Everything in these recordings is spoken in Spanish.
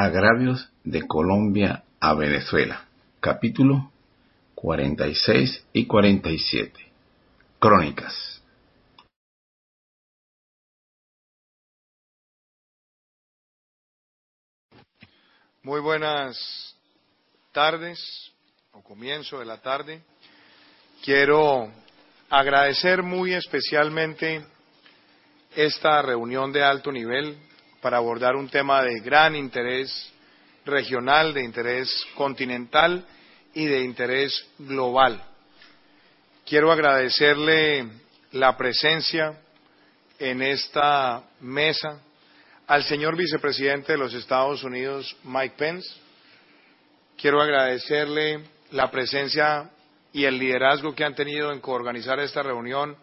Agravios de Colombia a Venezuela. Capítulo 46 y 47. Crónicas. Muy buenas tardes o comienzo de la tarde. Quiero agradecer muy especialmente esta reunión de alto nivel para abordar un tema de gran interés regional, de interés continental y de interés global. Quiero agradecerle la presencia en esta mesa al señor vicepresidente de los Estados Unidos, Mike Pence. Quiero agradecerle la presencia y el liderazgo que han tenido en coorganizar esta reunión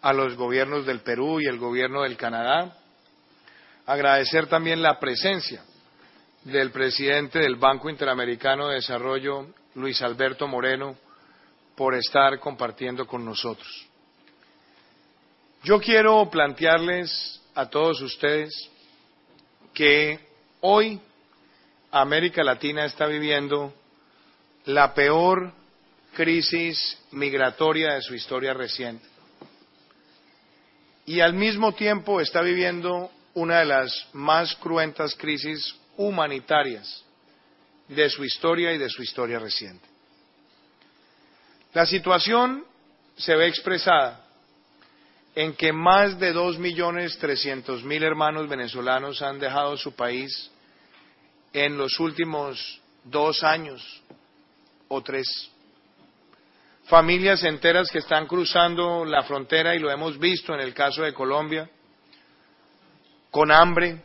a los gobiernos del Perú y el gobierno del Canadá. Agradecer también la presencia del presidente del Banco Interamericano de Desarrollo, Luis Alberto Moreno, por estar compartiendo con nosotros. Yo quiero plantearles a todos ustedes que hoy América Latina está viviendo la peor crisis migratoria de su historia reciente y al mismo tiempo está viviendo una de las más cruentas crisis humanitarias de su historia y de su historia reciente. La situación se ve expresada en que más de dos millones trescientos mil hermanos venezolanos han dejado su país en los últimos dos años o tres familias enteras que están cruzando la frontera y lo hemos visto en el caso de Colombia, con hambre,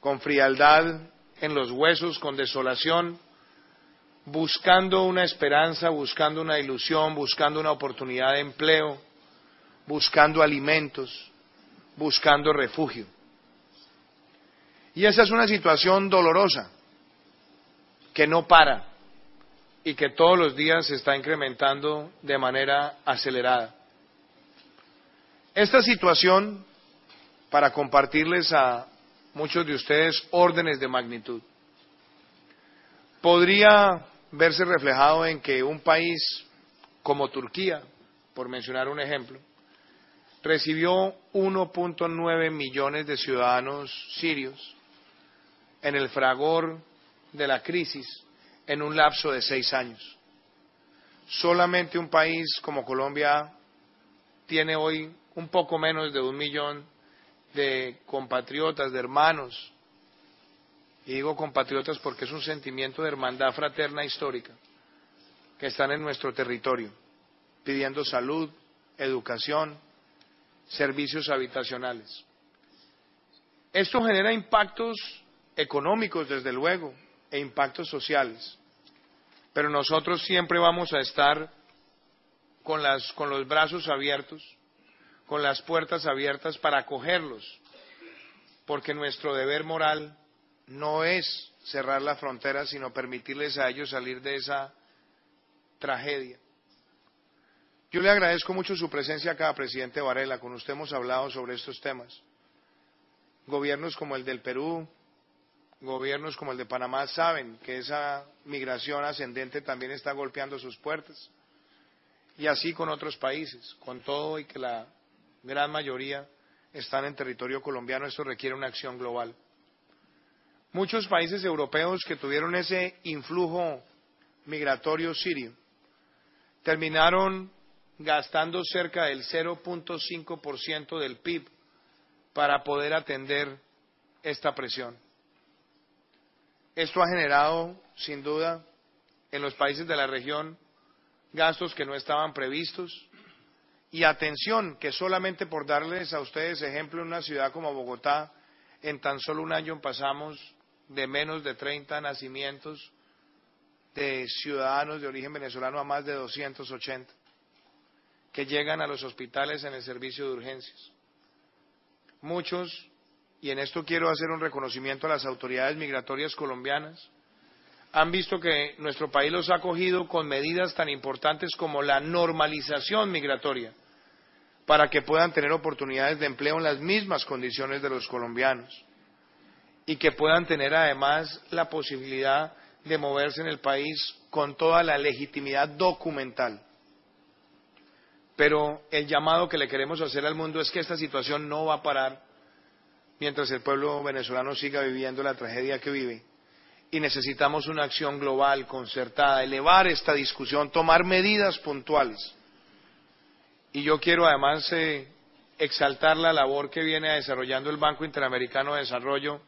con frialdad en los huesos, con desolación, buscando una esperanza, buscando una ilusión, buscando una oportunidad de empleo, buscando alimentos, buscando refugio. Y esa es una situación dolorosa, que no para y que todos los días se está incrementando de manera acelerada. Esta situación, para compartirles a muchos de ustedes órdenes de magnitud, podría verse reflejado en que un país como Turquía, por mencionar un ejemplo, recibió 1.9 millones de ciudadanos sirios en el fragor de la crisis en un lapso de seis años. Solamente un país como Colombia tiene hoy un poco menos de un millón de compatriotas, de hermanos. Y digo compatriotas porque es un sentimiento de hermandad fraterna histórica que están en nuestro territorio, pidiendo salud, educación, servicios habitacionales. Esto genera impactos económicos, desde luego, e impactos sociales. Pero nosotros siempre vamos a estar con, las, con los brazos abiertos, con las puertas abiertas para acogerlos, porque nuestro deber moral no es cerrar la frontera, sino permitirles a ellos salir de esa tragedia. Yo le agradezco mucho su presencia acá, presidente Varela. Con usted hemos hablado sobre estos temas. Gobiernos como el del Perú, gobiernos como el de Panamá saben que esa migración ascendente también está golpeando sus puertas. Y así con otros países, con todo y que la gran mayoría están en territorio colombiano, esto requiere una acción global. Muchos países europeos que tuvieron ese influjo migratorio sirio terminaron gastando cerca del 0.5% del PIB para poder atender esta presión. Esto ha generado, sin duda, en los países de la región gastos que no estaban previstos y atención que solamente por darles a ustedes ejemplo en una ciudad como Bogotá, en tan solo un año pasamos de menos de 30 nacimientos de ciudadanos de origen venezolano a más de 280 que llegan a los hospitales en el servicio de urgencias. Muchos y en esto quiero hacer un reconocimiento a las autoridades migratorias colombianas, han visto que nuestro país los ha acogido con medidas tan importantes como la normalización migratoria, para que puedan tener oportunidades de empleo en las mismas condiciones de los colombianos. y que puedan tener además la posibilidad de moverse en el país con toda la legitimidad documental. Pero el llamado que le queremos hacer al mundo es que esta situación no va a parar mientras el pueblo venezolano siga viviendo la tragedia que vive. Y necesitamos una acción global, concertada, elevar esta discusión, tomar medidas puntuales. Y yo quiero además eh, exaltar la labor que viene desarrollando el Banco Interamericano de Desarrollo,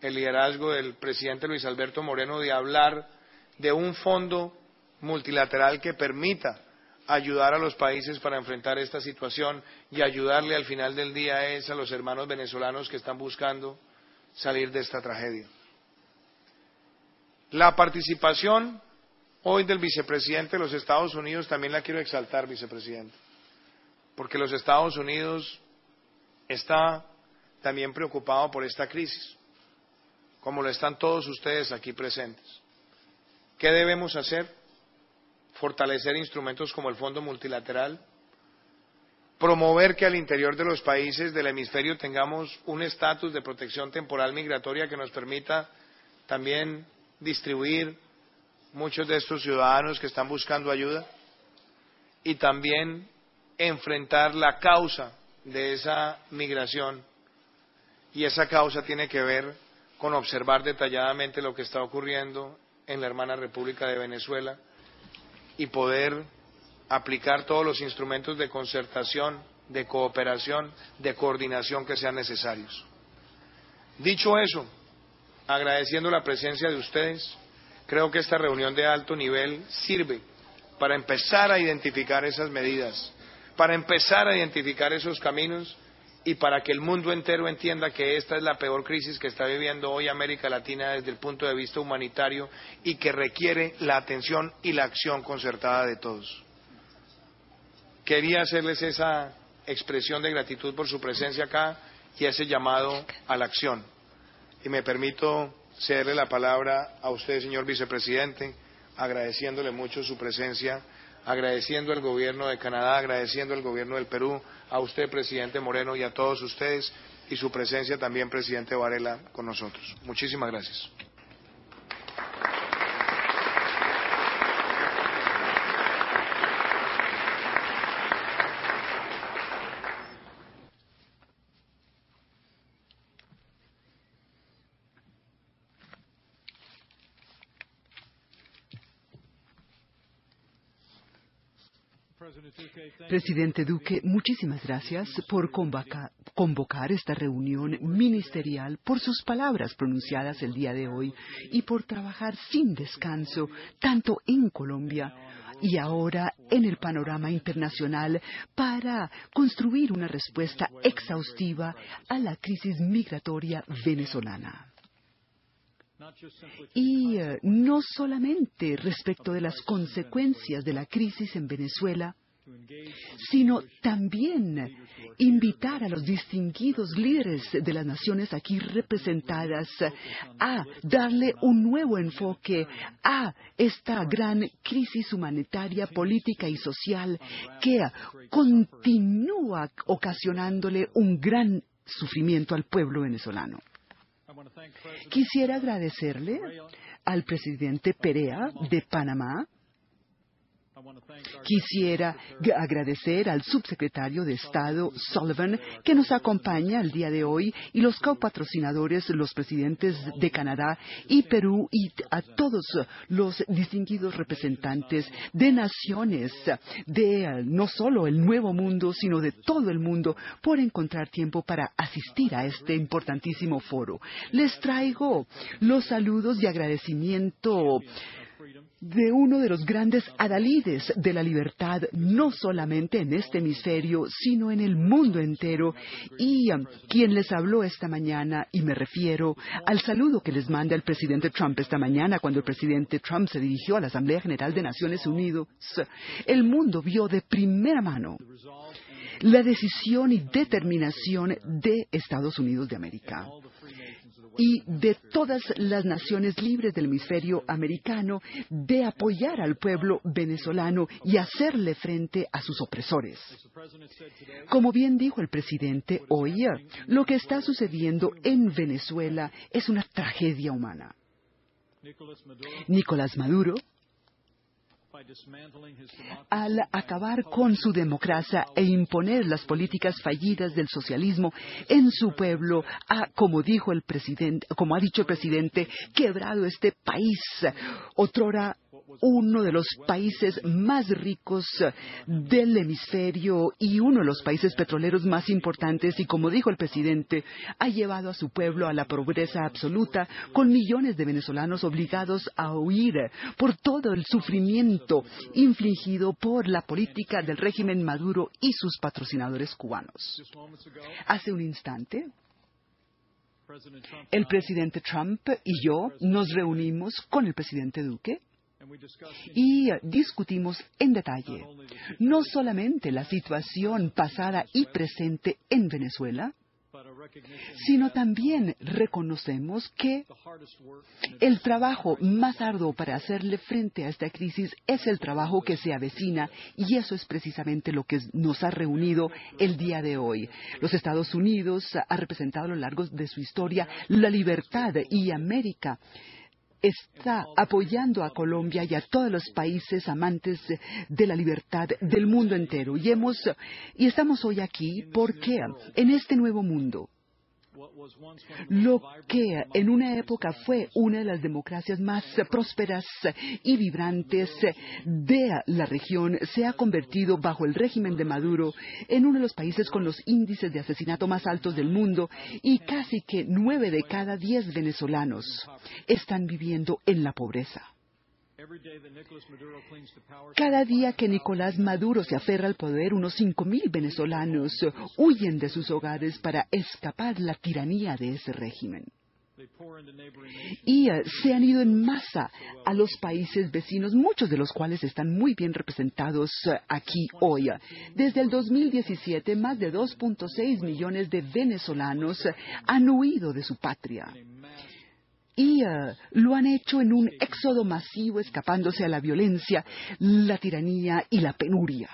el liderazgo del presidente Luis Alberto Moreno de hablar de un fondo multilateral que permita ayudar a los países para enfrentar esta situación y ayudarle al final del día a los hermanos venezolanos que están buscando salir de esta tragedia. La participación hoy del vicepresidente de los Estados Unidos también la quiero exaltar, vicepresidente, porque los Estados Unidos está también preocupado por esta crisis, como lo están todos ustedes aquí presentes. ¿Qué debemos hacer? fortalecer instrumentos como el Fondo Multilateral, promover que al interior de los países del hemisferio tengamos un estatus de protección temporal migratoria que nos permita también distribuir muchos de estos ciudadanos que están buscando ayuda y también enfrentar la causa de esa migración. Y esa causa tiene que ver con observar detalladamente lo que está ocurriendo en la hermana República de Venezuela, y poder aplicar todos los instrumentos de concertación, de cooperación, de coordinación que sean necesarios. Dicho eso, agradeciendo la presencia de ustedes, creo que esta reunión de alto nivel sirve para empezar a identificar esas medidas, para empezar a identificar esos caminos y para que el mundo entero entienda que esta es la peor crisis que está viviendo hoy América Latina desde el punto de vista humanitario y que requiere la atención y la acción concertada de todos. Quería hacerles esa expresión de gratitud por su presencia acá y ese llamado a la acción. Y me permito cederle la palabra a usted, señor vicepresidente, agradeciéndole mucho su presencia agradeciendo al gobierno de Canadá, agradeciendo al gobierno del Perú, a usted, presidente Moreno, y a todos ustedes, y su presencia también, presidente Varela, con nosotros. Muchísimas gracias. Presidente Duque, muchísimas gracias por convocar esta reunión ministerial, por sus palabras pronunciadas el día de hoy y por trabajar sin descanso tanto en Colombia y ahora en el panorama internacional para construir una respuesta exhaustiva a la crisis migratoria venezolana. Y eh, no solamente respecto de las consecuencias de la crisis en Venezuela, sino también invitar a los distinguidos líderes de las naciones aquí representadas a darle un nuevo enfoque a esta gran crisis humanitaria, política y social que continúa ocasionándole un gran sufrimiento al pueblo venezolano. Quisiera agradecerle al presidente Perea de Panamá, Quisiera agradecer al subsecretario de Estado Sullivan que nos acompaña el día de hoy y los copatrocinadores, los presidentes de Canadá y Perú y a todos los distinguidos representantes de naciones de no solo el Nuevo Mundo, sino de todo el mundo por encontrar tiempo para asistir a este importantísimo foro. Les traigo los saludos de agradecimiento de uno de los grandes adalides de la libertad, no solamente en este hemisferio, sino en el mundo entero, y quien les habló esta mañana, y me refiero al saludo que les manda el presidente Trump esta mañana cuando el presidente Trump se dirigió a la Asamblea General de Naciones Unidas, el mundo vio de primera mano la decisión y determinación de Estados Unidos de América y de todas las naciones libres del hemisferio americano de apoyar al pueblo venezolano y hacerle frente a sus opresores. Como bien dijo el presidente hoy, lo que está sucediendo en Venezuela es una tragedia humana. Nicolás Maduro al acabar con su democracia e imponer las políticas fallidas del socialismo en su pueblo, ha, como dijo el presidente, como ha dicho el presidente, quebrado este país, otrora uno de los países más ricos del hemisferio y uno de los países petroleros más importantes y, como dijo el presidente, ha llevado a su pueblo a la pobreza absoluta con millones de venezolanos obligados a huir por todo el sufrimiento infligido por la política del régimen Maduro y sus patrocinadores cubanos. Hace un instante, el presidente Trump y yo nos reunimos con el presidente Duque y discutimos en detalle no solamente la situación pasada y presente en Venezuela, sino también reconocemos que el trabajo más arduo para hacerle frente a esta crisis es el trabajo que se avecina y eso es precisamente lo que nos ha reunido el día de hoy. Los Estados Unidos ha representado a lo largo de su historia la libertad y América está apoyando a Colombia y a todos los países amantes de la libertad del mundo entero. Y, hemos, y estamos hoy aquí porque en este nuevo mundo, lo que en una época fue una de las democracias más prósperas y vibrantes de la región se ha convertido bajo el régimen de Maduro en uno de los países con los índices de asesinato más altos del mundo y casi que nueve de cada diez venezolanos están viviendo en la pobreza. Cada día que Nicolás Maduro se aferra al poder, unos 5.000 venezolanos huyen de sus hogares para escapar la tiranía de ese régimen. Y eh, se han ido en masa a los países vecinos, muchos de los cuales están muy bien representados eh, aquí hoy. Desde el 2017, más de 2.6 millones de venezolanos han huido de su patria y eh, lo han hecho en un éxodo masivo escapándose a la violencia, la tiranía y la penuria.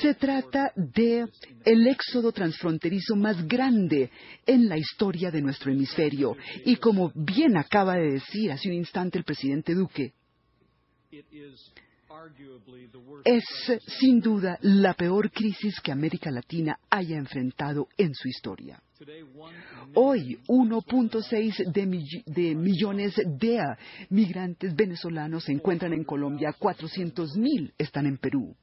Se trata de el éxodo transfronterizo más grande en la historia de nuestro hemisferio y como bien acaba de decir hace un instante el presidente Duque, es sin duda la peor crisis que América Latina haya enfrentado en su historia. Hoy, 1.6 de, millones de migrantes venezolanos se encuentran en Colombia, 400.000 están en Perú.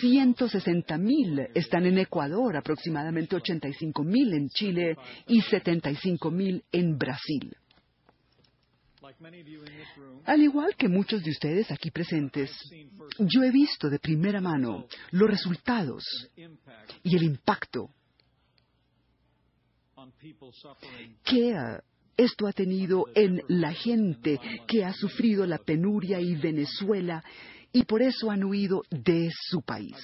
160.000 están en Ecuador, aproximadamente 85.000 en Chile y 75.000 en Brasil. Al igual que muchos de ustedes aquí presentes, yo he visto de primera mano los resultados y el impacto que esto ha tenido en la gente que ha sufrido la penuria y Venezuela y por eso han huido de su país.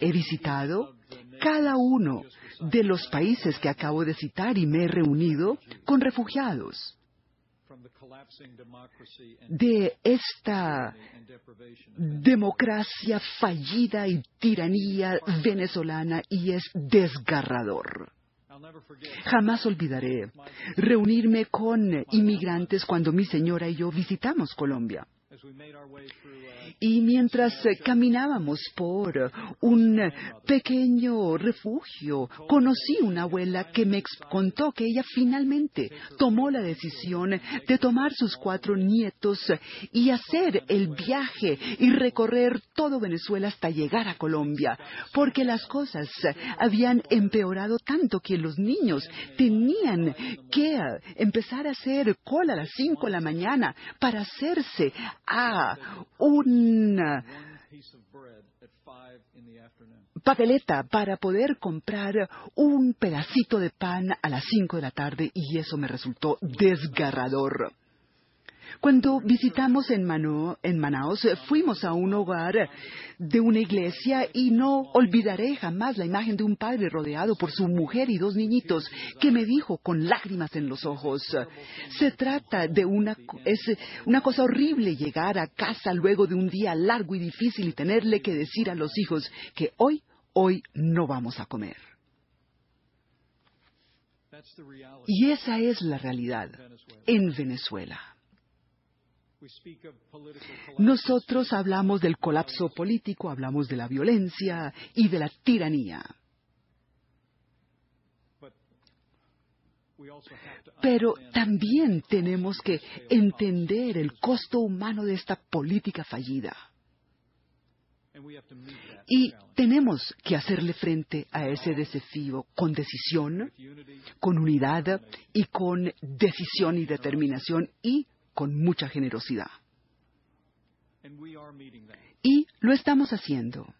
He visitado cada uno de los países que acabo de citar y me he reunido con refugiados de esta democracia fallida y tiranía venezolana y es desgarrador. Jamás olvidaré reunirme con inmigrantes cuando mi señora y yo visitamos Colombia. Y mientras caminábamos por un pequeño refugio, conocí una abuela que me contó que ella finalmente tomó la decisión de tomar sus cuatro nietos y hacer el viaje y recorrer todo Venezuela hasta llegar a Colombia, porque las cosas habían empeorado tanto que los niños tenían que empezar a hacer cola a las cinco de la mañana para hacerse a una papeleta para poder comprar un pedacito de pan a las cinco de la tarde y eso me resultó desgarrador. Cuando visitamos en, Mano, en Manaus, fuimos a un hogar de una iglesia y no olvidaré jamás la imagen de un padre rodeado por su mujer y dos niñitos que me dijo con lágrimas en los ojos, se trata de una, es una cosa horrible llegar a casa luego de un día largo y difícil y tenerle que decir a los hijos que hoy, hoy no vamos a comer. Y esa es la realidad en Venezuela. Nosotros hablamos del colapso político, hablamos de la violencia y de la tiranía. Pero también tenemos que entender el costo humano de esta política fallida. Y tenemos que hacerle frente a ese desafío con decisión, con unidad y con decisión y determinación y con mucha generosidad. Y lo estamos haciendo.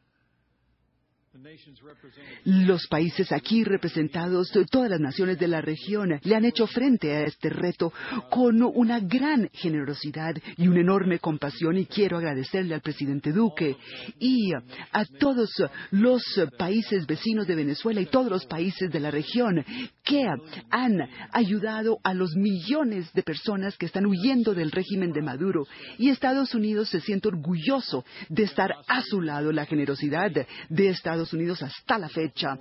Los países aquí representados, todas las naciones de la región, le han hecho frente a este reto con una gran generosidad y una enorme compasión y quiero agradecerle al presidente Duque y a todos los países vecinos de Venezuela y todos los países de la región que han ayudado a los millones de personas que están huyendo del régimen de Maduro y Estados Unidos se siente orgulloso de estar a su lado. La generosidad de Estados Unidos hasta la fecha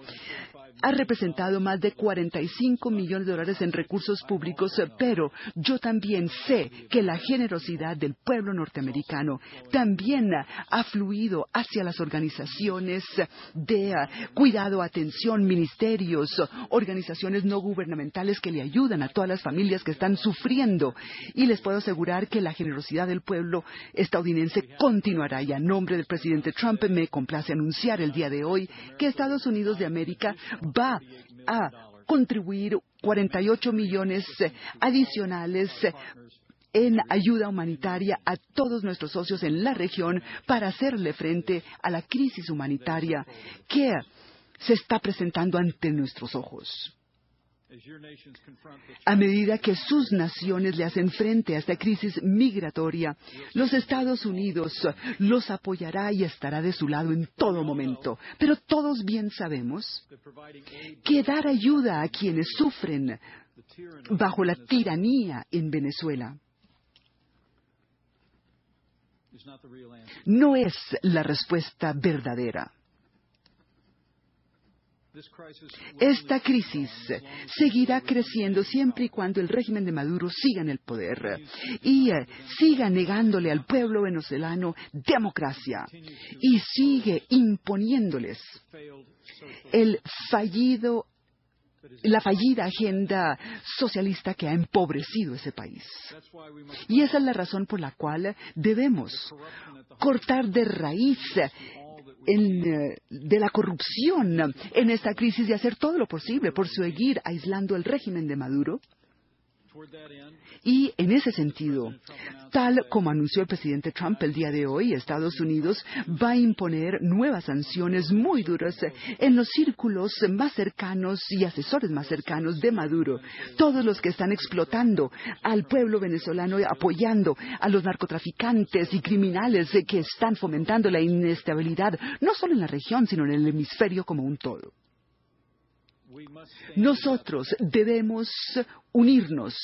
ha representado más de 45 millones de dólares en recursos públicos, pero yo también sé que la generosidad del pueblo norteamericano también ha fluido hacia las organizaciones de cuidado, atención, ministerios, organizaciones no gubernamentales que le ayudan a todas las familias que están sufriendo. Y les puedo asegurar que la generosidad del pueblo estadounidense continuará. Y a nombre del presidente Trump me complace anunciar el día de hoy que Estados Unidos de América va a contribuir 48 millones adicionales en ayuda humanitaria a todos nuestros socios en la región para hacerle frente a la crisis humanitaria que se está presentando ante nuestros ojos. A medida que sus naciones le hacen frente a esta crisis migratoria, los Estados Unidos los apoyará y estará de su lado en todo momento. Pero todos bien sabemos que dar ayuda a quienes sufren bajo la tiranía en Venezuela no es la respuesta verdadera. Esta crisis seguirá creciendo siempre y cuando el régimen de Maduro siga en el poder y eh, siga negándole al pueblo venezolano democracia y sigue imponiéndoles el fallido la fallida agenda socialista que ha empobrecido ese país. Y esa es la razón por la cual debemos cortar de raíz eh, de la corrupción en esta crisis y hacer todo lo posible por seguir aislando el régimen de Maduro y en ese sentido, tal como anunció el presidente Trump el día de hoy, Estados Unidos va a imponer nuevas sanciones muy duras en los círculos más cercanos y asesores más cercanos de Maduro. Todos los que están explotando al pueblo venezolano, apoyando a los narcotraficantes y criminales que están fomentando la inestabilidad, no solo en la región, sino en el hemisferio como un todo. Nosotros debemos unirnos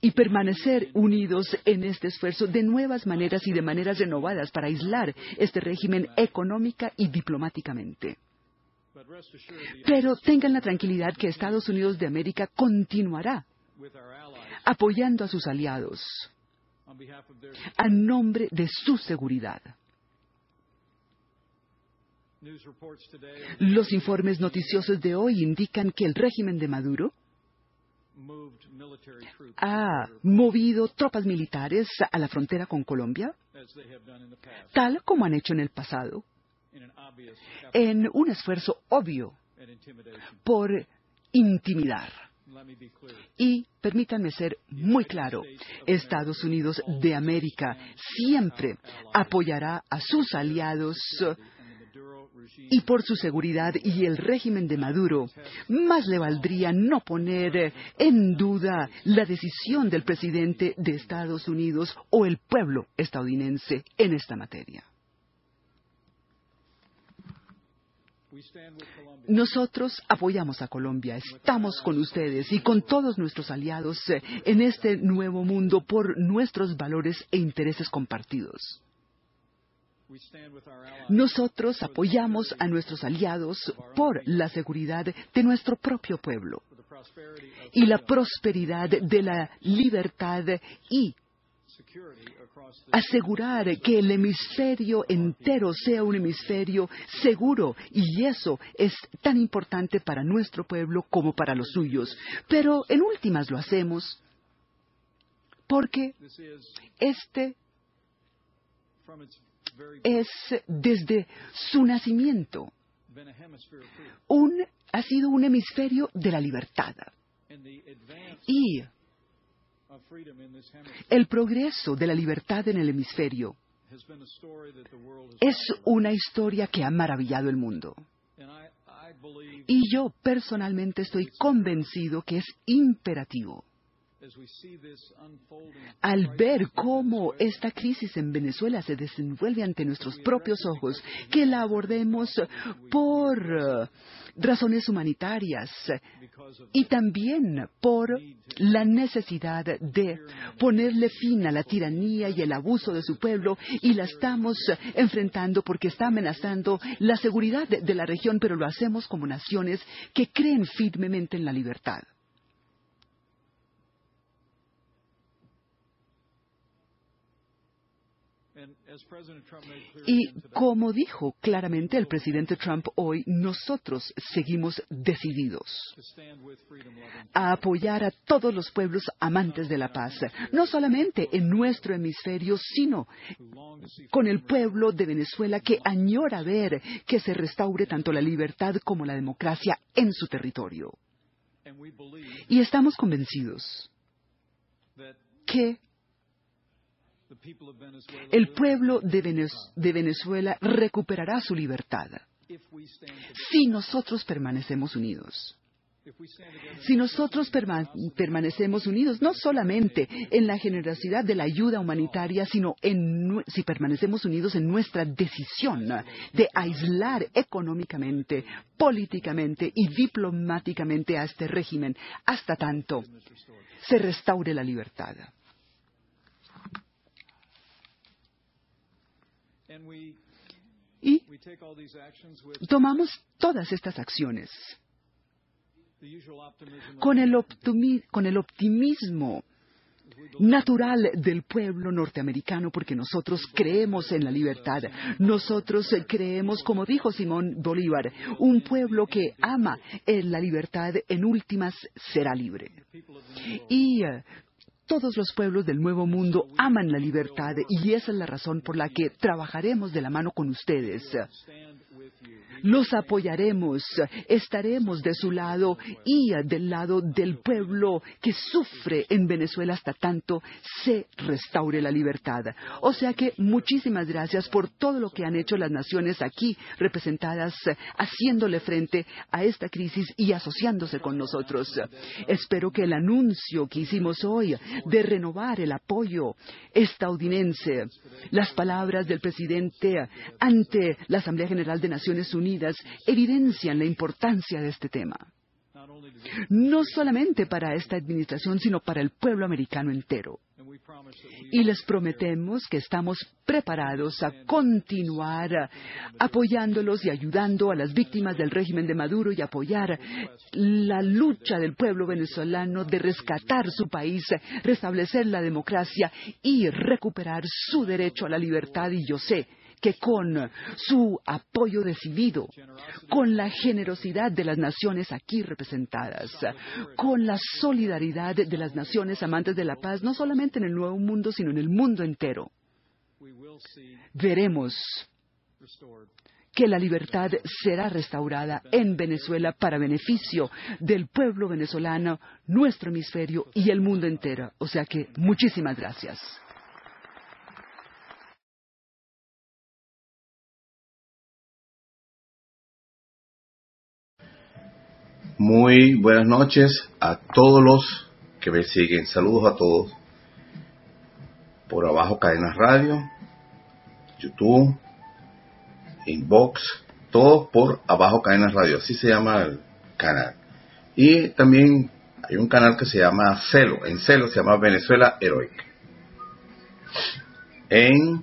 y permanecer unidos en este esfuerzo de nuevas maneras y de maneras renovadas para aislar este régimen económica y diplomáticamente. Pero tengan la tranquilidad que Estados Unidos de América continuará apoyando a sus aliados a nombre de su seguridad. Los informes noticiosos de hoy indican que el régimen de Maduro ha movido tropas militares a la frontera con Colombia, tal como han hecho en el pasado, en un esfuerzo obvio por intimidar. Y permítanme ser muy claro, Estados Unidos de América siempre apoyará a sus aliados y por su seguridad y el régimen de Maduro, más le valdría no poner en duda la decisión del presidente de Estados Unidos o el pueblo estadounidense en esta materia. Nosotros apoyamos a Colombia, estamos con ustedes y con todos nuestros aliados eh, en este nuevo mundo por nuestros valores e intereses compartidos. Nosotros apoyamos a nuestros aliados por la seguridad de nuestro propio pueblo y la prosperidad de la libertad y asegurar que el hemisferio entero sea un hemisferio seguro. Y eso es tan importante para nuestro pueblo como para los suyos. Pero en últimas lo hacemos porque este es desde su nacimiento un, ha sido un hemisferio de la libertad. Y el progreso de la libertad en el hemisferio es una historia que ha maravillado el mundo. Y yo personalmente estoy convencido que es imperativo al ver cómo esta crisis en Venezuela se desenvuelve ante nuestros propios ojos, que la abordemos por eh, razones humanitarias y también por la necesidad de ponerle fin a la tiranía y el abuso de su pueblo y la estamos enfrentando porque está amenazando la seguridad de la región, pero lo hacemos como naciones que creen firmemente en la libertad. Y como dijo claramente el presidente Trump hoy, nosotros seguimos decididos a apoyar a todos los pueblos amantes de la paz, no solamente en nuestro hemisferio, sino con el pueblo de Venezuela que añora ver que se restaure tanto la libertad como la democracia en su territorio. Y estamos convencidos que el pueblo de Venezuela recuperará su libertad si nosotros permanecemos unidos. Si nosotros permanecemos unidos, no solamente en la generosidad de la ayuda humanitaria, sino si permanecemos unidos en nuestra decisión de aislar económicamente, políticamente y diplomáticamente a este régimen hasta tanto se restaure la libertad. Y tomamos todas estas acciones con el, optimismo natural del pueblo norteamericano porque nosotros creemos en la libertad. Nosotros creemos, como dijo Simón Bolívar, un pueblo que ama en la libertad en últimas será libre. Y todos los pueblos del Nuevo Mundo aman la libertad y esa es la razón por la que trabajaremos de la mano con ustedes los apoyaremos, estaremos de su lado y del lado del pueblo que sufre en Venezuela hasta tanto se restaure la libertad. O sea que muchísimas gracias por todo lo que han hecho las naciones aquí representadas haciéndole frente a esta crisis y asociándose con nosotros. Espero que el anuncio que hicimos hoy de renovar el apoyo estadounidense, las palabras del presidente ante la Asamblea General de Naciones Unidas, evidencian la importancia de este tema. No solamente para esta administración, sino para el pueblo americano entero. Y les prometemos que estamos preparados a continuar apoyándolos y ayudando a las víctimas del régimen de Maduro y apoyar la lucha del pueblo venezolano de rescatar su país, restablecer la democracia y recuperar su derecho a la libertad. Y yo sé que con su apoyo decidido, con la generosidad de las naciones aquí representadas, con la solidaridad de las naciones amantes de la paz, no solamente en el Nuevo Mundo, sino en el mundo entero, veremos que la libertad será restaurada en Venezuela para beneficio del pueblo venezolano, nuestro hemisferio y el mundo entero. O sea que muchísimas gracias. Muy buenas noches a todos los que me siguen. Saludos a todos. Por abajo Cadenas Radio, YouTube, Inbox, todos por abajo Cadenas Radio. Así se llama el canal. Y también hay un canal que se llama Celo. En Celo se llama Venezuela Heroic. En,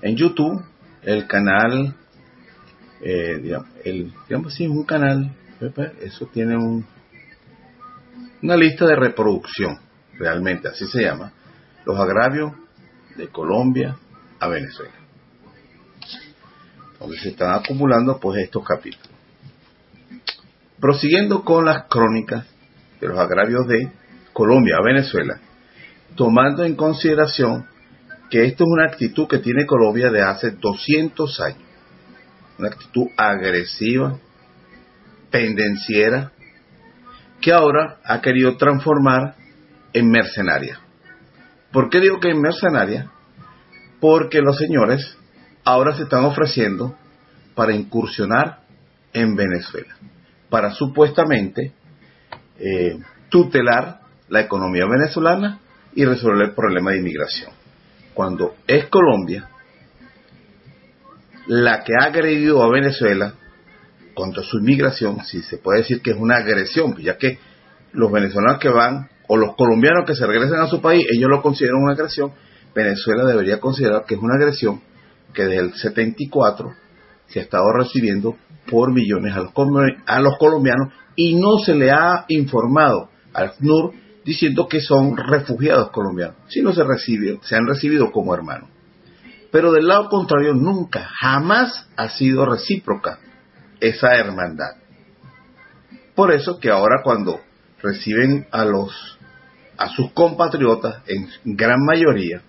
en YouTube, el canal, eh, digamos, el, digamos así, un canal eso tiene un, una lista de reproducción, realmente, así se llama, los agravios de Colombia a Venezuela. Donde se están acumulando pues estos capítulos. Prosiguiendo con las crónicas de los agravios de Colombia a Venezuela, tomando en consideración que esto es una actitud que tiene Colombia de hace 200 años, una actitud agresiva, pendenciera que ahora ha querido transformar en mercenaria. ¿Por qué digo que en mercenaria? Porque los señores ahora se están ofreciendo para incursionar en Venezuela, para supuestamente eh, tutelar la economía venezolana y resolver el problema de inmigración. Cuando es Colombia la que ha agredido a Venezuela contra su inmigración, si se puede decir que es una agresión, ya que los venezolanos que van o los colombianos que se regresan a su país, ellos lo consideran una agresión, Venezuela debería considerar que es una agresión que desde el 74 se ha estado recibiendo por millones a los, a los colombianos y no se le ha informado al FNUR diciendo que son refugiados colombianos, sino se, se han recibido como hermanos. Pero del lado contrario, nunca, jamás ha sido recíproca esa hermandad. Por eso que ahora cuando reciben a los a sus compatriotas en gran mayoría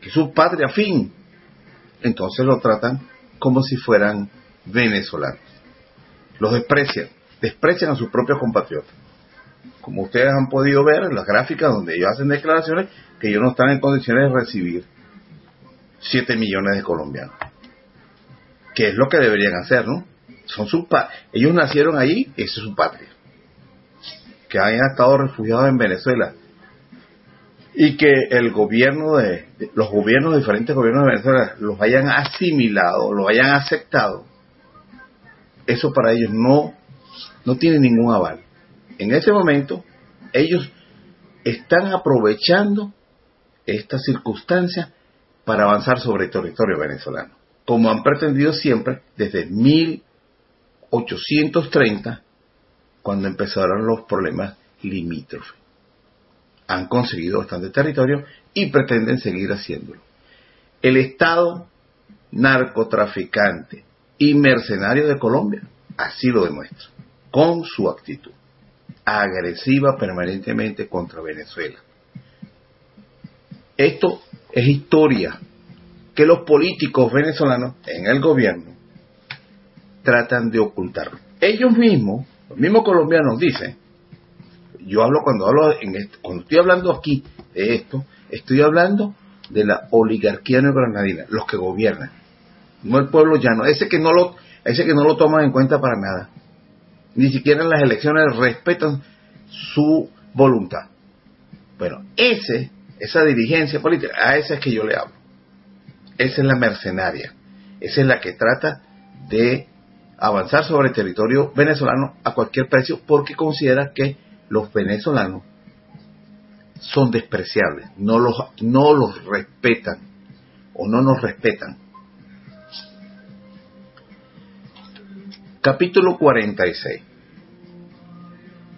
que su patria fin, entonces lo tratan como si fueran venezolanos. Los desprecian, desprecian a sus propios compatriotas. Como ustedes han podido ver en las gráficas donde ellos hacen declaraciones que ellos no están en condiciones de recibir 7 millones de colombianos. Que es lo que deberían hacer, ¿no? Son sus ellos nacieron allí, esa es su patria. Que hayan estado refugiados en Venezuela y que el gobierno de, los gobiernos, diferentes gobiernos de Venezuela, los hayan asimilado, los hayan aceptado, eso para ellos no, no tiene ningún aval. En ese momento, ellos están aprovechando esta circunstancia para avanzar sobre el territorio venezolano, como han pretendido siempre desde mil 830 cuando empezaron los problemas limítrofes. Han conseguido bastante territorio y pretenden seguir haciéndolo. El Estado narcotraficante y mercenario de Colombia así lo demuestra, con su actitud agresiva permanentemente contra Venezuela. Esto es historia que los políticos venezolanos en el gobierno tratan de ocultarlo. Ellos mismos, los mismos colombianos dicen, yo hablo cuando hablo en cuando estoy hablando aquí de esto, estoy hablando de la oligarquía neogranadina, los que gobiernan, no el pueblo llano, ese que no lo, ese que no lo toman en cuenta para nada. Ni siquiera en las elecciones respetan su voluntad. Bueno, ese, esa dirigencia política, a esa es que yo le hablo. Esa es la mercenaria. Esa es la que trata de avanzar sobre el territorio venezolano a cualquier precio porque considera que los venezolanos son despreciables, no los, no los respetan o no nos respetan. Capítulo 46.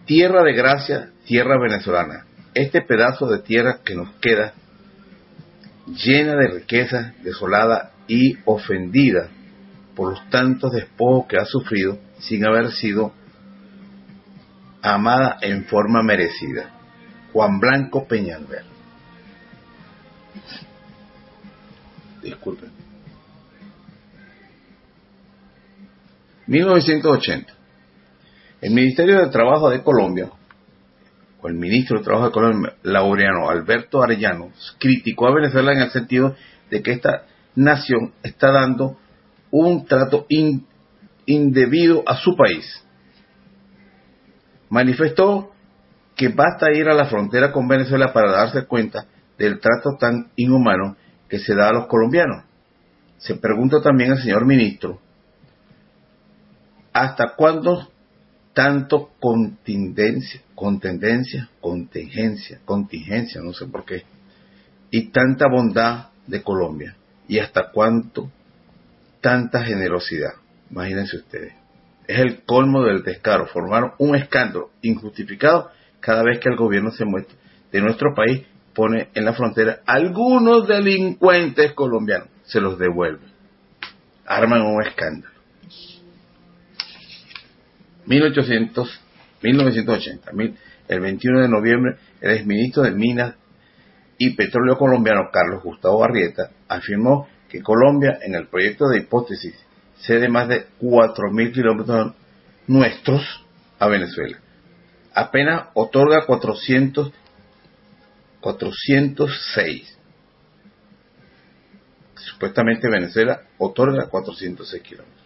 Tierra de gracia, tierra venezolana. Este pedazo de tierra que nos queda llena de riqueza, desolada y ofendida por los tantos despojos que ha sufrido sin haber sido amada en forma merecida. Juan Blanco Peñalver. Disculpen. 1980. El Ministerio de Trabajo de Colombia, o el ministro de Trabajo de Colombia, Laureano Alberto Arellano, criticó a Venezuela en el sentido de que esta nación está dando un trato indebido a su país manifestó que basta ir a la frontera con Venezuela para darse cuenta del trato tan inhumano que se da a los colombianos. Se pregunta también al señor ministro, ¿hasta cuándo tanto contingencia, contendencia, contingencia, contingencia, no sé por qué, y tanta bondad de Colombia? ¿Y hasta cuánto tanta generosidad? Imagínense ustedes. Es el colmo del descaro, formar un escándalo injustificado cada vez que el gobierno se muestra de nuestro país pone en la frontera algunos delincuentes colombianos, se los devuelve. Arman un escándalo. 1800, 1980, el 21 de noviembre, el exministro de Minas y Petróleo colombiano Carlos Gustavo Barrieta afirmó que Colombia en el proyecto de hipótesis cede más de 4.000 kilómetros nuestros a Venezuela. Apenas otorga 400, 406. Supuestamente Venezuela otorga 406 kilómetros.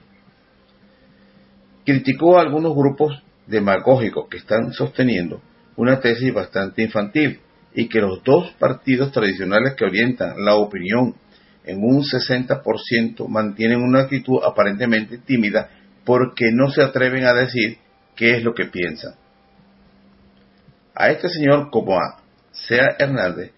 Criticó a algunos grupos demagógicos que están sosteniendo una tesis bastante infantil y que los dos partidos tradicionales que orientan la opinión en un 60% mantienen una actitud aparentemente tímida porque no se atreven a decir qué es lo que piensan. A este señor como a Sea Hernández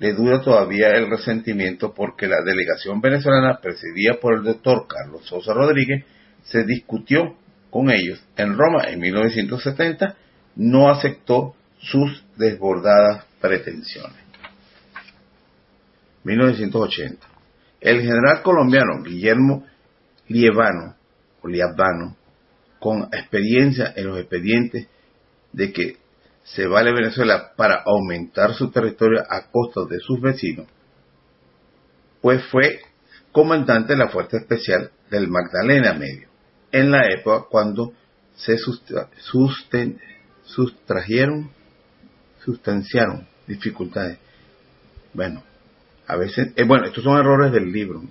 le dura todavía el resentimiento porque la delegación venezolana presidida por el doctor Carlos Sosa Rodríguez se discutió con ellos en Roma en 1970, no aceptó sus desbordadas pretensiones. 1980 el general colombiano Guillermo Lievano, o Liavano, con experiencia en los expedientes de que se vale Venezuela para aumentar su territorio a costa de sus vecinos, pues fue comandante de la Fuerza Especial del Magdalena Medio, en la época cuando se sustrajeron, sustanciaron dificultades. Bueno, a veces, eh, bueno, estos son errores del libro.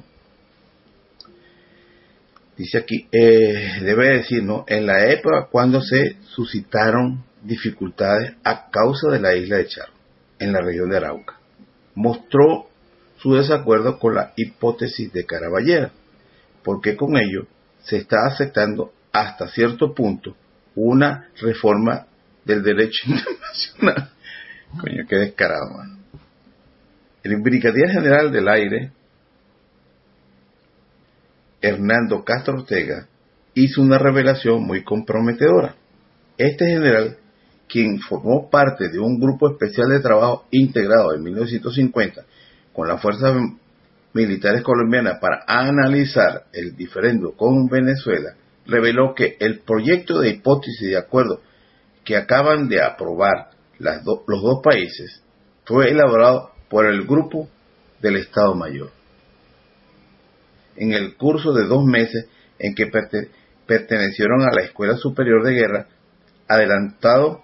Dice aquí, eh, debe decir, ¿no? En la época cuando se suscitaron dificultades a causa de la isla de Charo, en la región de Arauca, mostró su desacuerdo con la hipótesis de Caraballera, porque con ello se está aceptando hasta cierto punto una reforma del derecho internacional. Coño, qué descarado, man. El brigadier general del aire, Hernando Castro Ortega, hizo una revelación muy comprometedora. Este general, quien formó parte de un grupo especial de trabajo integrado en 1950 con las fuerzas militares colombianas para analizar el diferendo con Venezuela, reveló que el proyecto de hipótesis de acuerdo que acaban de aprobar los dos países fue elaborado por el grupo del Estado Mayor. En el curso de dos meses en que pertenecieron a la Escuela Superior de Guerra, adelantado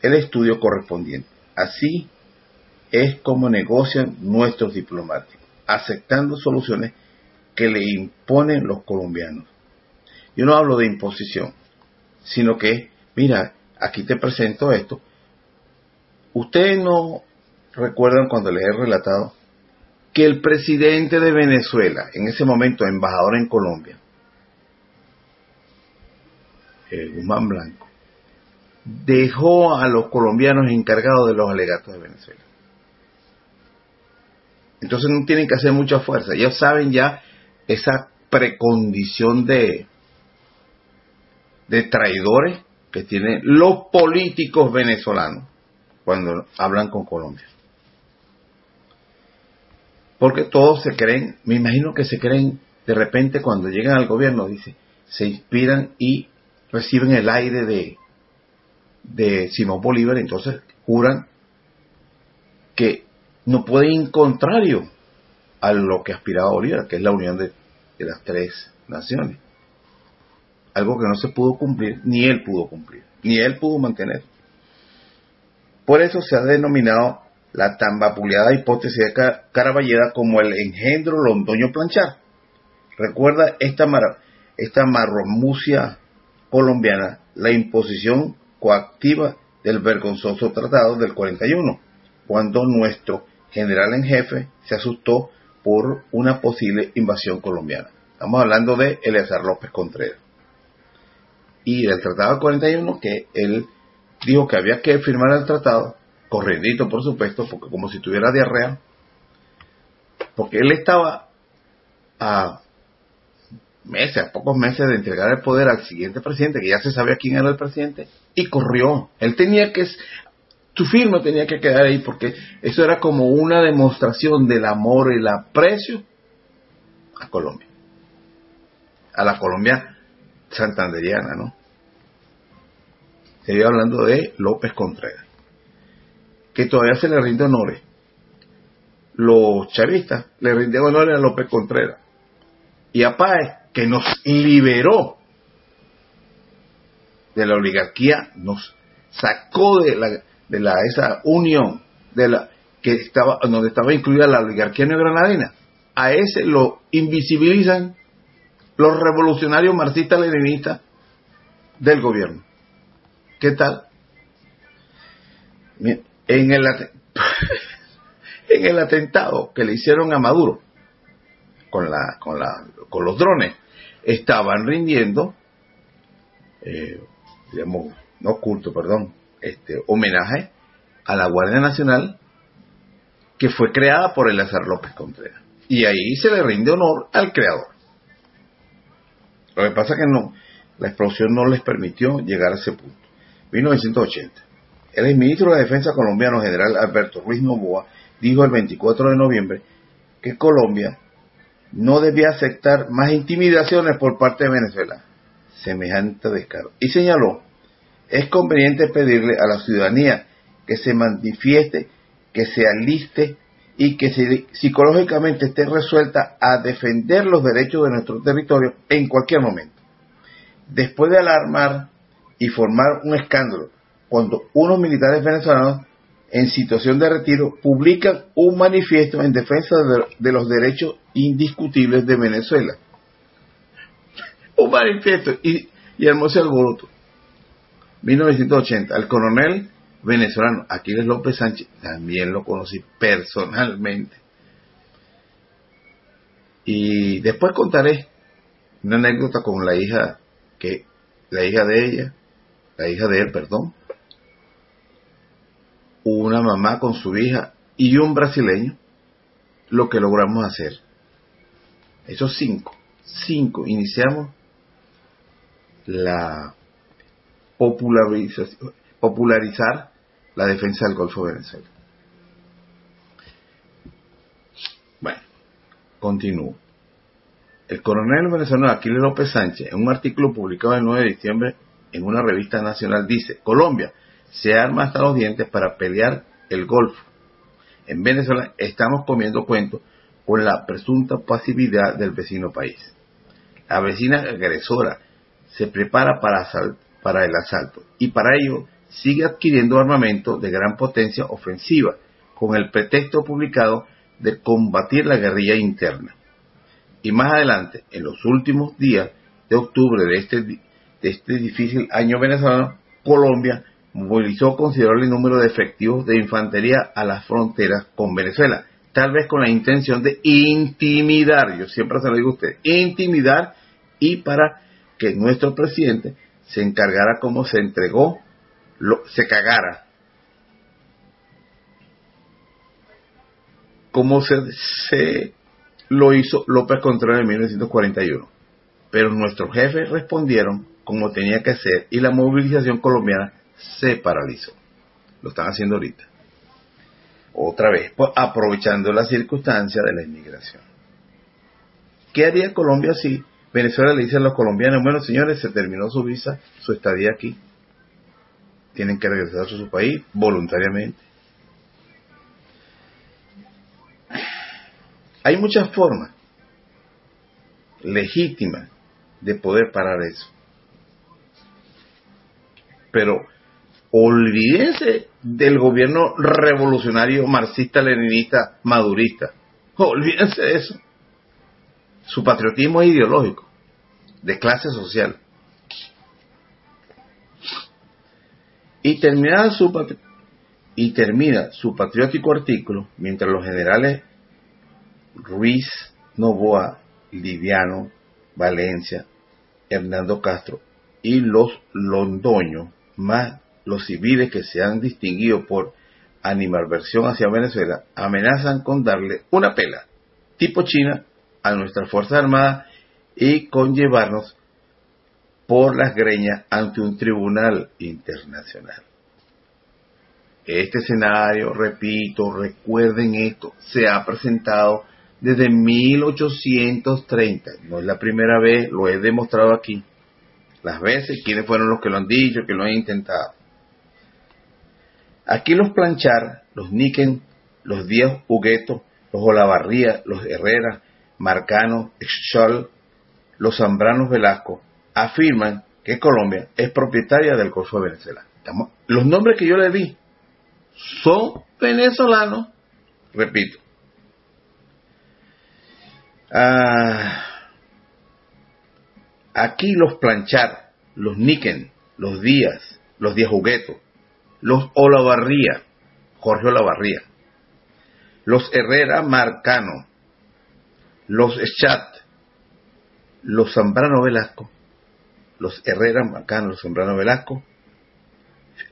el estudio correspondiente. Así es como negocian nuestros diplomáticos, aceptando soluciones que le imponen los colombianos. Yo no hablo de imposición, sino que, mira, aquí te presento esto. Usted no recuerdan cuando les he relatado que el presidente de Venezuela, en ese momento embajador en Colombia, eh, Guzmán Blanco, dejó a los colombianos encargados de los alegatos de Venezuela. Entonces no tienen que hacer mucha fuerza, ellos saben ya esa precondición de, de traidores que tienen los políticos venezolanos cuando hablan con Colombia porque todos se creen, me imagino que se creen de repente cuando llegan al gobierno, dice, se inspiran y reciben el aire de, de Simón Bolívar, entonces juran que no pueden ir contrario a lo que aspiraba Bolívar, que es la unión de las tres naciones. Algo que no se pudo cumplir, ni él pudo cumplir, ni él pudo mantener. Por eso se ha denominado la tan vapuleada hipótesis de Caraballeda como el engendro londoño planchar. Recuerda esta, mar, esta marromucia colombiana, la imposición coactiva del vergonzoso tratado del 41, cuando nuestro general en jefe se asustó por una posible invasión colombiana. Estamos hablando de Eleazar López Contreras. Y del tratado del 41 que él dijo que había que firmar el tratado, corredito por supuesto, porque como si tuviera diarrea, porque él estaba a meses, a pocos meses de entregar el poder al siguiente presidente, que ya se sabía quién era el presidente, y corrió. Él tenía que, su firma tenía que quedar ahí, porque eso era como una demostración del amor y el aprecio a Colombia. A la Colombia santanderiana, ¿no? Seguía hablando de López Contreras, que todavía se le rinde honores. Los chavistas le rindieron honores a López Contreras. Y a Páez que nos liberó de la oligarquía, nos sacó de la, de la esa unión de la que estaba donde estaba incluida la oligarquía neogranadina. A ese lo invisibilizan los revolucionarios marxistas leninistas del gobierno. ¿Qué tal? En el, en el atentado que le hicieron a Maduro con los drones, estaban rindiendo, eh, digamos, no culto, perdón, este homenaje a la Guardia Nacional que fue creada por Eleazar López Contreras. Y ahí se le rinde honor al creador. Lo que pasa es que no, la explosión no les permitió llegar a ese punto. 1980. El ministro de Defensa colombiano, general Alberto Ruiz Novoa, dijo el 24 de noviembre que Colombia no debía aceptar más intimidaciones por parte de Venezuela. Semejante descaro. Y señaló, es conveniente pedirle a la ciudadanía que se manifieste, que se aliste y que psicológicamente esté resuelta a defender los derechos de nuestro territorio en cualquier momento. Después de alarmar y formar un escándalo, cuando unos militares venezolanos en situación de retiro publican un manifiesto en defensa de, los derechos indiscutibles de Venezuela. Un manifiesto y, y hermoso alboroto. 1980, el coronel venezolano Aquiles López Sánchez, también lo conocí personalmente. Y después contaré una anécdota con la hija que la hija de ella, la hija de él, perdón, una mamá con su hija y un brasileño, lo que logramos hacer. Esos cinco, cinco, iniciamos la popularización, popularizar la defensa del Golfo de Venezuela. Bueno, continúo. El coronel venezolano Aquiles López Sánchez, en un artículo publicado el 9 de diciembre en una revista nacional, dice, Colombia se arma hasta los dientes para pelear el Golfo. En Venezuela estamos comiendo cuentos con la presunta pasividad del vecino país. La vecina agresora se prepara para, el asalto y para ello sigue adquiriendo armamento de gran potencia ofensiva con el pretexto publicado de combatir la guerrilla interna. Y más adelante, en los últimos días de octubre de este, de este difícil año venezolano, Colombia movilizó considerable número de efectivos de infantería a las fronteras con Venezuela, tal vez con la intención de intimidar, yo siempre se lo digo a usted, intimidar y para que nuestro presidente se encargara como se entregó, se cagara, como se, se lo hizo López Contreras en 1941. Pero nuestros jefes respondieron como tenía que ser y la movilización colombiana se paralizó. Lo están haciendo ahorita. Otra vez, pues, aprovechando la circunstancia de la inmigración. ¿Qué haría Colombia si Venezuela le dice a los colombianos, bueno señores, se terminó su visa, su estadía aquí? Tienen que regresar a su país voluntariamente. Hay muchas formas legítimas de poder parar eso. Pero olvídense del gobierno revolucionario marxista, leninista, madurista. Olvídense de eso. Su patriotismo es ideológico, de clase social. Y termina su, y termina su patriótico artículo mientras los generales Ruiz, Novoa, Liviano, Valencia, Hernando Castro y los londoños, más los civiles que se han distinguido por animalversión hacia Venezuela, amenazan con darle una pela tipo China a nuestras Fuerzas Armadas y con llevarnos por las greñas ante un tribunal internacional. Este escenario, repito, recuerden esto, se ha presentado desde 1830. No es la primera vez, lo he demostrado aquí. Las veces, quiénes fueron los que lo han dicho, que lo han intentado. Aquí los planchar, los Niken, los Díaz Hugueto, los Olavarría, los Herrera, Marcano, Scholl, los Zambranos Velasco, afirman que Colombia es propietaria del Golfo de Venezuela. los nombres que yo le di son venezolanos, repito. Ah, aquí los planchar, los Niken, los Díaz, los Díaz Jugueto, los Olavarría, Jorge Olavarría, los Herrera Marcano, los Schat, los Zambrano Velasco, los Herrera Marcano, los Zambrano Velasco,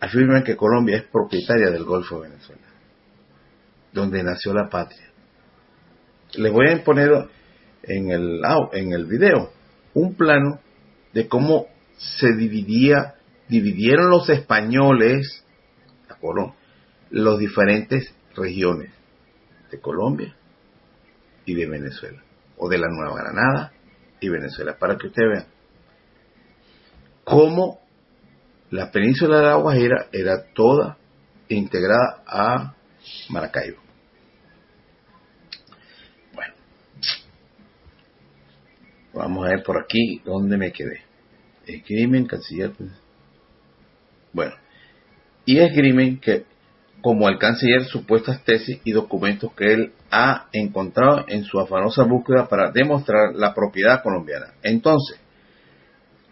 afirman que Colombia es propietaria del Golfo de Venezuela, donde nació la patria. Les voy a poner en el, en el video un plano de cómo se dividía, dividieron los españoles, los diferentes regiones de Colombia y de Venezuela, o de la Nueva Granada y Venezuela, para que usted vea cómo la península de la Guajira era toda integrada a Maracaibo. Bueno, vamos a ver por aquí dónde me quedé. Escriben, canciller. Pues. Bueno, y escriben que como el canciller supuestas tesis y documentos que él ha encontrado en su afanosa búsqueda para demostrar la propiedad colombiana. Entonces,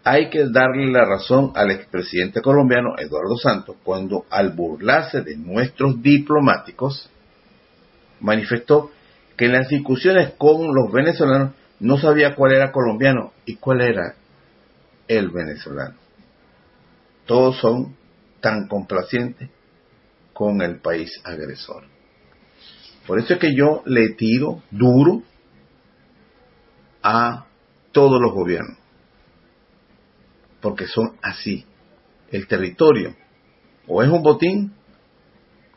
hay que darle la razón al expresidente colombiano Eduardo Santos cuando al burlarse de nuestros diplomáticos manifestó que en las discusiones con los venezolanos no sabía cuál era colombiano y cuál era el venezolano. Todos son tan complacientes con el país agresor. Por eso es que yo le tiro duro a todos los gobiernos, porque son así. El territorio o es un botín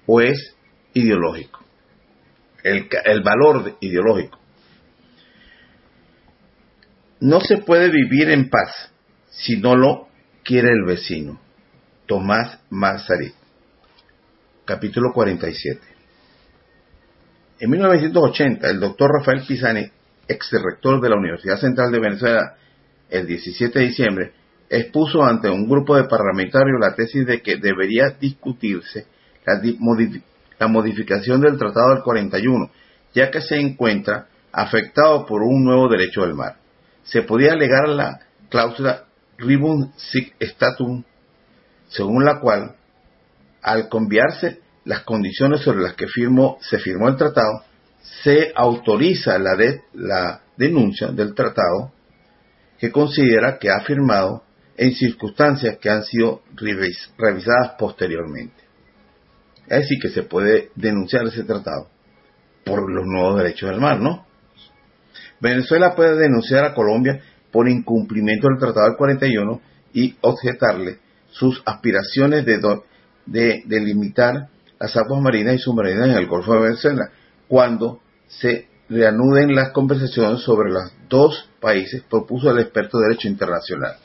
o es ideológico. El, el valor ideológico. No se puede vivir en paz si no lo quiere el vecino. Tomás Mazarit capítulo 47. En 1980, el doctor Rafael Pisani, ex rector de la Universidad Central de Venezuela, el 17 de diciembre, expuso ante un grupo de parlamentarios la tesis de que debería discutirse la, la modificación del Tratado del 41, ya que se encuentra afectado por un nuevo derecho del mar. Se podía alegar la cláusula Ribum Sic Statum, según la cual al cambiarse las condiciones sobre las que firmó, se firmó el tratado, se autoriza la, de, la denuncia del tratado que considera que ha firmado en circunstancias que han sido revisadas posteriormente. Es decir, que se puede denunciar ese tratado por los nuevos derechos del mar, ¿no? Venezuela puede denunciar a Colombia por incumplimiento del Tratado del 41 y objetarle sus aspiraciones de, delimitar las aguas marinas y submarinas en el Golfo de Venezuela, cuando se reanuden las conversaciones sobre los dos países, propuso el experto de Derecho Internacional.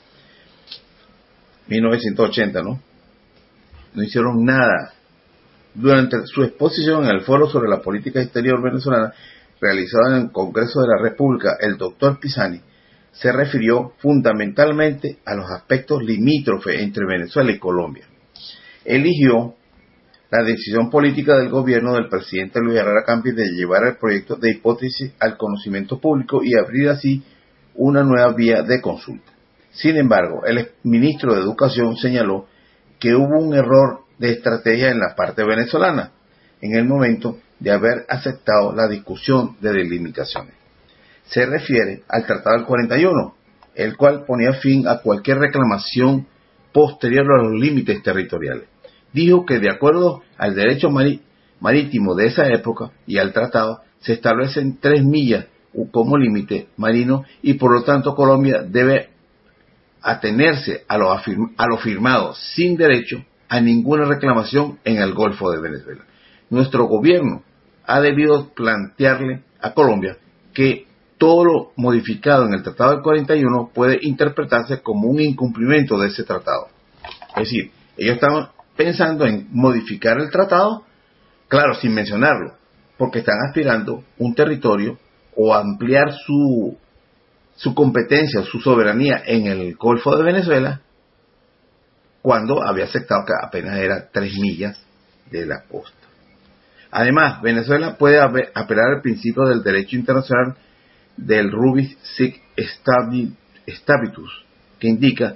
1980, ¿no? No hicieron nada. Durante su exposición en el Foro sobre la Política Exterior Venezolana, realizado en el Congreso de la República, el doctor Pisani se refirió fundamentalmente a los aspectos limítrofes entre Venezuela y Colombia eligió la decisión política del gobierno del presidente Luis Herrera Campos de llevar el proyecto de hipótesis al conocimiento público y abrir así una nueva vía de consulta. Sin embargo, el ministro de Educación señaló que hubo un error de estrategia en la parte venezolana en el momento de haber aceptado la discusión de delimitaciones. Se refiere al Tratado del 41, el cual ponía fin a cualquier reclamación posterior a los límites territoriales. Dijo que de acuerdo al derecho marítimo de esa época y al tratado, se establecen tres millas como límite marino y por lo tanto Colombia debe atenerse a lo, a lo firmado sin derecho a ninguna reclamación en el Golfo de Venezuela. Nuestro gobierno ha debido plantearle a Colombia que todo lo modificado en el Tratado del 41 puede interpretarse como un incumplimiento de ese tratado. Es decir, ellos estaban pensando en modificar el tratado, claro, sin mencionarlo, porque están aspirando un territorio o ampliar su, su competencia su soberanía en el Golfo de Venezuela, cuando había aceptado que apenas era tres millas de la costa. Además, Venezuela puede apelar al principio del derecho internacional del Rubis Sic Stabitus, que indica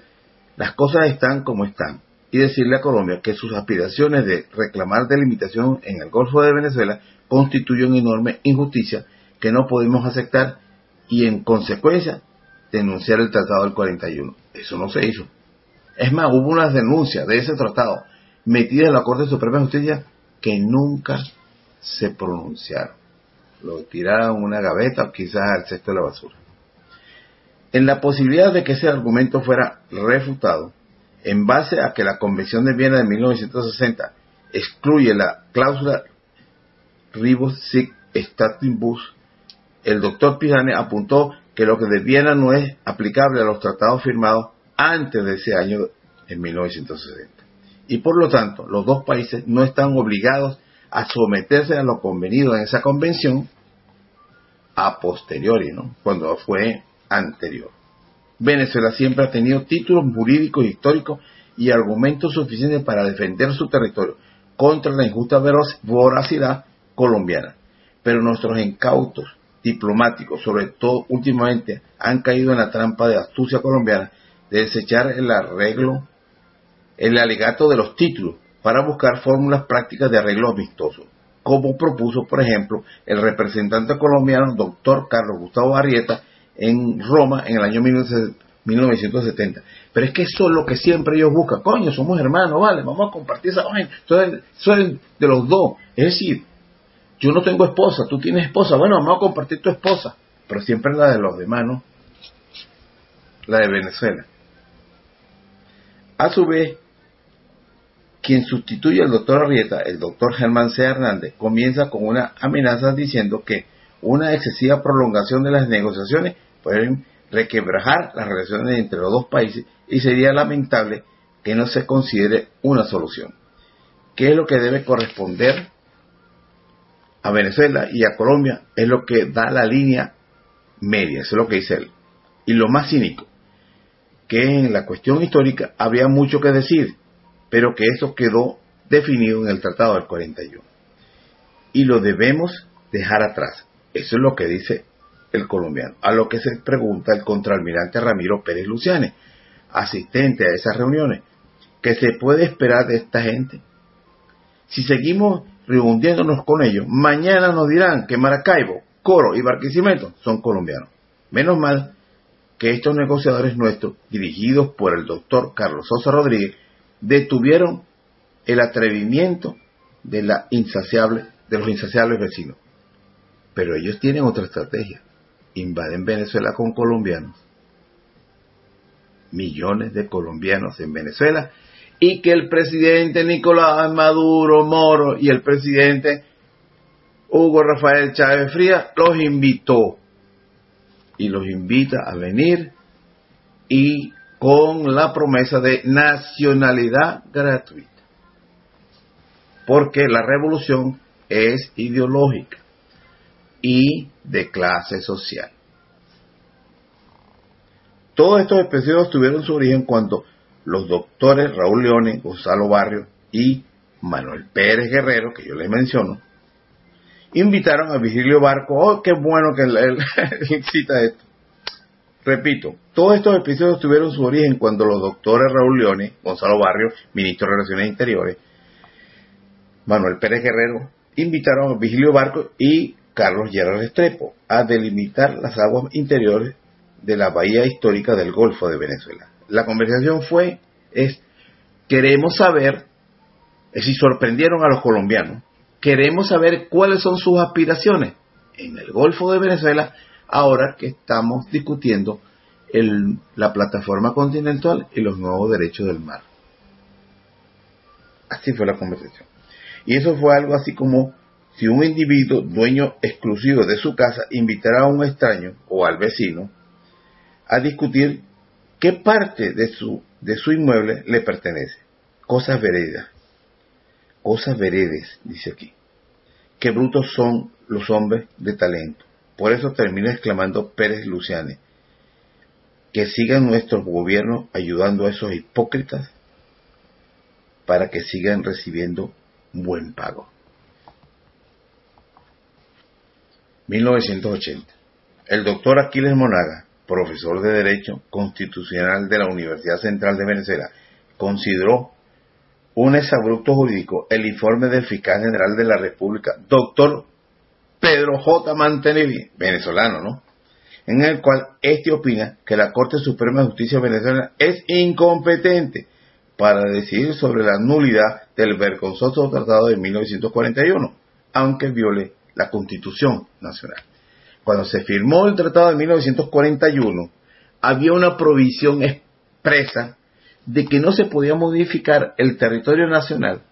las cosas están como están, y decirle a Colombia que sus aspiraciones de reclamar delimitación en el Golfo de Venezuela constituyen una enorme injusticia que no podemos aceptar y en consecuencia denunciar el Tratado del 41. Eso no se hizo. Es más, hubo unas denuncias de ese tratado metidas en la Corte Suprema de Justicia que nunca se pronunciaron lo tiraron a una gaveta o quizás al cesto de la basura. En la posibilidad de que ese argumento fuera refutado, en base a que la Convención de Viena de 1960 excluye la cláusula Ribus Sic el doctor Pijane apuntó que lo que de Viena no es aplicable a los tratados firmados antes de ese año, en 1960. Y por lo tanto, los dos países no están obligados a someterse a lo convenido en esa convención a posteriori, ¿no? cuando fue anterior. Venezuela siempre ha tenido títulos jurídicos históricos y argumentos suficientes para defender su territorio contra la injusta voracidad colombiana. Pero nuestros incautos diplomáticos, sobre todo últimamente, han caído en la trampa de astucia colombiana de desechar el arreglo, el alegato de los títulos para buscar fórmulas prácticas de arreglo amistoso, como propuso, por ejemplo, el representante colombiano doctor Carlos Gustavo Arrieta en Roma en el año 1970. Pero es que eso es lo que siempre ellos buscan. Coño, somos hermanos, vale, vamos a compartir esa vaina. Entonces, es de los dos. Es decir, yo no tengo esposa, tú tienes esposa, bueno, vamos a compartir tu esposa. Pero siempre la de los demás, ¿no? La de Venezuela. A su vez, quien sustituye al doctor Arrieta, el doctor Germán C. Hernández, comienza con una amenaza diciendo que una excesiva prolongación de las negociaciones pueden requebrajar las relaciones entre los dos países y sería lamentable que no se considere una solución. ¿Qué es lo que debe corresponder a Venezuela y a Colombia? Es lo que da la línea media, eso es lo que dice él. Y lo más cínico, que en la cuestión histórica había mucho que decir, pero que eso quedó definido en el Tratado del 41. Y lo debemos dejar atrás. Eso es lo que dice el colombiano. A lo que se pregunta el contraalmirante Ramiro Pérez Luciane, asistente a esas reuniones. ¿Qué se puede esperar de esta gente? Si seguimos reuniéndonos con ellos, mañana nos dirán que Maracaibo, Coro y Barquisimeto son colombianos. Menos mal que estos negociadores nuestros, dirigidos por el doctor Carlos Sosa Rodríguez, detuvieron el atrevimiento de, los insaciables vecinos. Pero ellos tienen otra estrategia. Invaden Venezuela con colombianos. Millones de colombianos en Venezuela. Y que el presidente Nicolás Maduro Moro y el presidente Hugo Rafael Chávez Frías los invitó. Y los invita a venir y con la promesa de nacionalidad gratuita. Porque la revolución es ideológica y de clase social. Todos estos episodios tuvieron su origen cuando los doctores Raúl Leone, Gonzalo Barrio y Manuel Pérez Guerrero, que yo les menciono, invitaron a Vigilio Barco, oh, qué bueno que él, cita esto, repito, todos estos episodios tuvieron su origen cuando los doctores Raúl Leone, Gonzalo Barrio, ministro de Relaciones Interiores, Manuel Pérez Guerrero, invitaron a Vigilio Barco y Carlos Gerard Estrepo a delimitar las aguas interiores de la bahía histórica del Golfo de Venezuela. La conversación fue, es, queremos saber, si sorprendieron a los colombianos, queremos saber cuáles son sus aspiraciones en el Golfo de Venezuela ahora que estamos discutiendo la plataforma continental y los nuevos derechos del mar. Así fue la conversación. Y eso fue algo así como si un individuo dueño exclusivo de su casa invitara a un extraño o al vecino a discutir qué parte de su, de su inmueble le pertenece. Cosas veredas. Cosas veredes, dice aquí. Qué brutos son los hombres de talento. Por eso termina exclamando Pérez Luciane. Que sigan nuestros gobiernos ayudando a esos hipócritas para que sigan recibiendo buen pago. 1980. El doctor Aquiles Monaga, profesor de Derecho Constitucional de la Universidad Central de Venezuela, consideró un exabrupto jurídico el informe del fiscal general de la República, doctor Pedro J. Mantenelli, venezolano, ¿no? En el cual este opina que la Corte Suprema de Justicia venezolana es incompetente para decidir sobre la nulidad del vergonzoso tratado de 1941, aunque viole la Constitución Nacional. Cuando se firmó el tratado de 1941, había una provisión expresa de que no se podía modificar el territorio nacional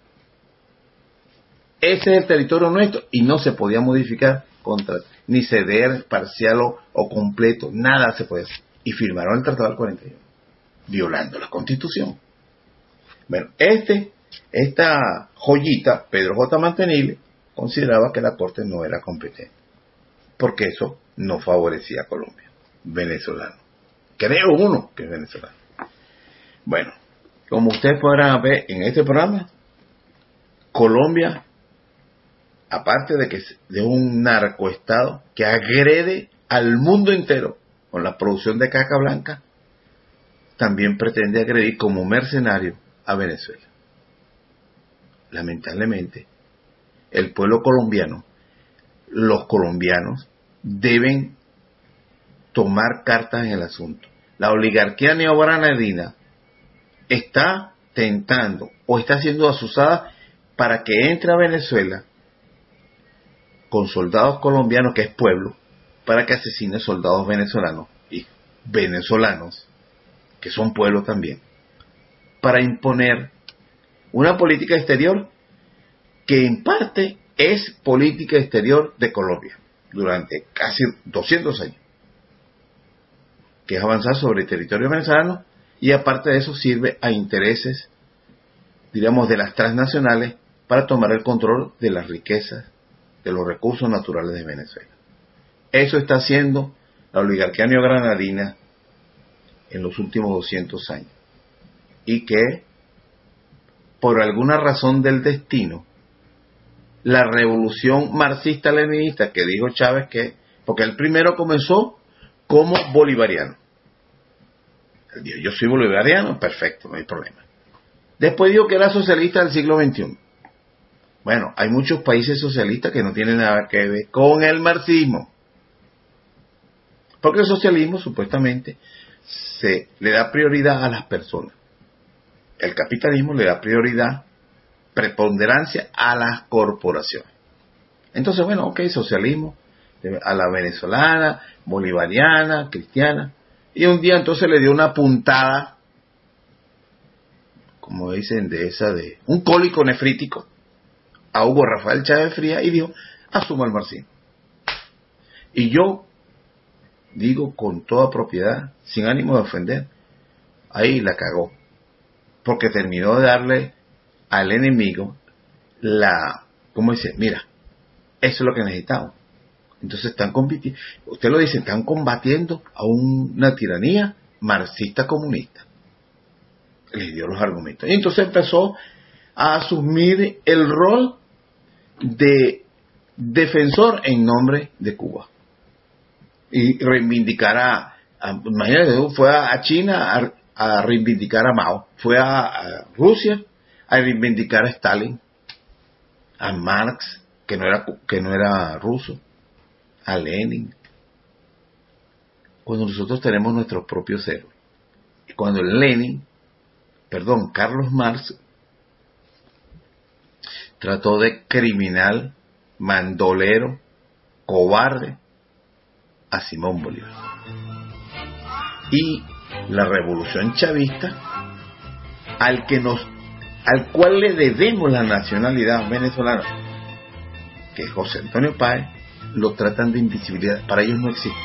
ese es el territorio nuestro y no se podía modificar contra, ni ceder parcial o, completo, nada se puede hacer. Y firmaron el Tratado del 41, violando la Constitución. Bueno, este, esta joyita, Pedro J. Mantenile, consideraba que la Corte no era competente, porque eso no favorecía a Colombia, venezolano. Creo uno que es venezolano. Bueno, como ustedes podrán ver en este programa, Colombia aparte de que de un narcoestado que agrede al mundo entero con la producción de caca blanca, también pretende agredir como mercenario a Venezuela. Lamentablemente, el pueblo colombiano, los colombianos, deben tomar cartas en el asunto. La oligarquía neogranadina está tentando o está siendo asusada para que entre a Venezuela con soldados colombianos, que es pueblo, para que asesine soldados venezolanos y venezolanos, que son pueblo también, para imponer una política exterior que en parte es política exterior de Colombia durante casi 200 años, que es avanzar sobre el territorio venezolano y aparte de eso sirve a intereses, digamos, de las transnacionales para tomar el control de las riquezas de los recursos naturales de Venezuela. Eso está haciendo la oligarquía neogranadina en los últimos 200 años. Y que, por alguna razón del destino, la revolución marxista-leninista que dijo Chávez que, porque el primero comenzó como bolivariano. Él dijo, yo soy bolivariano, perfecto, no hay problema. Después dijo que era socialista del siglo XXI. Bueno, hay muchos países socialistas que no tienen nada que ver con el marxismo. Porque el socialismo supuestamente se le da prioridad a las personas. El capitalismo le da prioridad, preponderancia a las corporaciones. Entonces, bueno, ok, socialismo a la venezolana, bolivariana, cristiana. Y un día entonces le dio una puntada, como dicen, de esa de un cólico nefrítico a Hugo Rafael Chávez Fría y dijo, asuma el marxismo. Y yo digo con toda propiedad, sin ánimo de ofender, ahí la cagó. Porque terminó de darle al enemigo la, ¿cómo dice? Mira, eso es lo que necesitamos. Entonces están compitiendo, usted lo dice, están combatiendo a una tiranía marxista comunista. Les dio los argumentos. Y entonces empezó a asumir el rol de defensor en nombre de Cuba y reivindicar a, imagínate, fue a, China a, reivindicar a Mao, fue a, Rusia a reivindicar a Stalin, a Marx, que no era, que no era ruso, a Lenin. Cuando nosotros tenemos nuestros propios héroes. Cuando Lenin, perdón, Carlos Marx, trató de criminal, mandolero, cobarde a Simón Bolívar. Y la revolución chavista, al que nos, al cual le debemos la nacionalidad venezolana, que es José Antonio Páez, lo tratan de invisibilidad, para ellos no existe,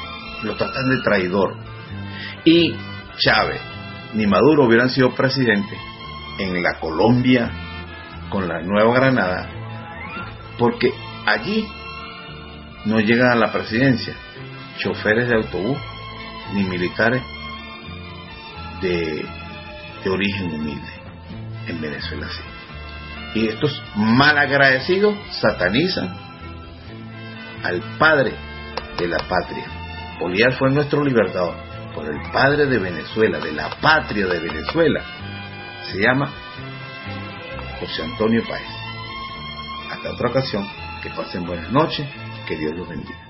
lo tratan de traidor. Y Chávez ni Maduro hubieran sido presidentes en la Colombia con la Nueva Granada, porque allí no llegan a la presidencia choferes de autobús ni militares de, de origen humilde. En Venezuela. Y estos malagradecidos satanizan al padre de la patria. Bolívar fue nuestro libertador, por el padre de Venezuela, de la patria de Venezuela. Se llama José Antonio Páez. Hasta otra ocasión, que pasen buenas noches, que Dios los bendiga.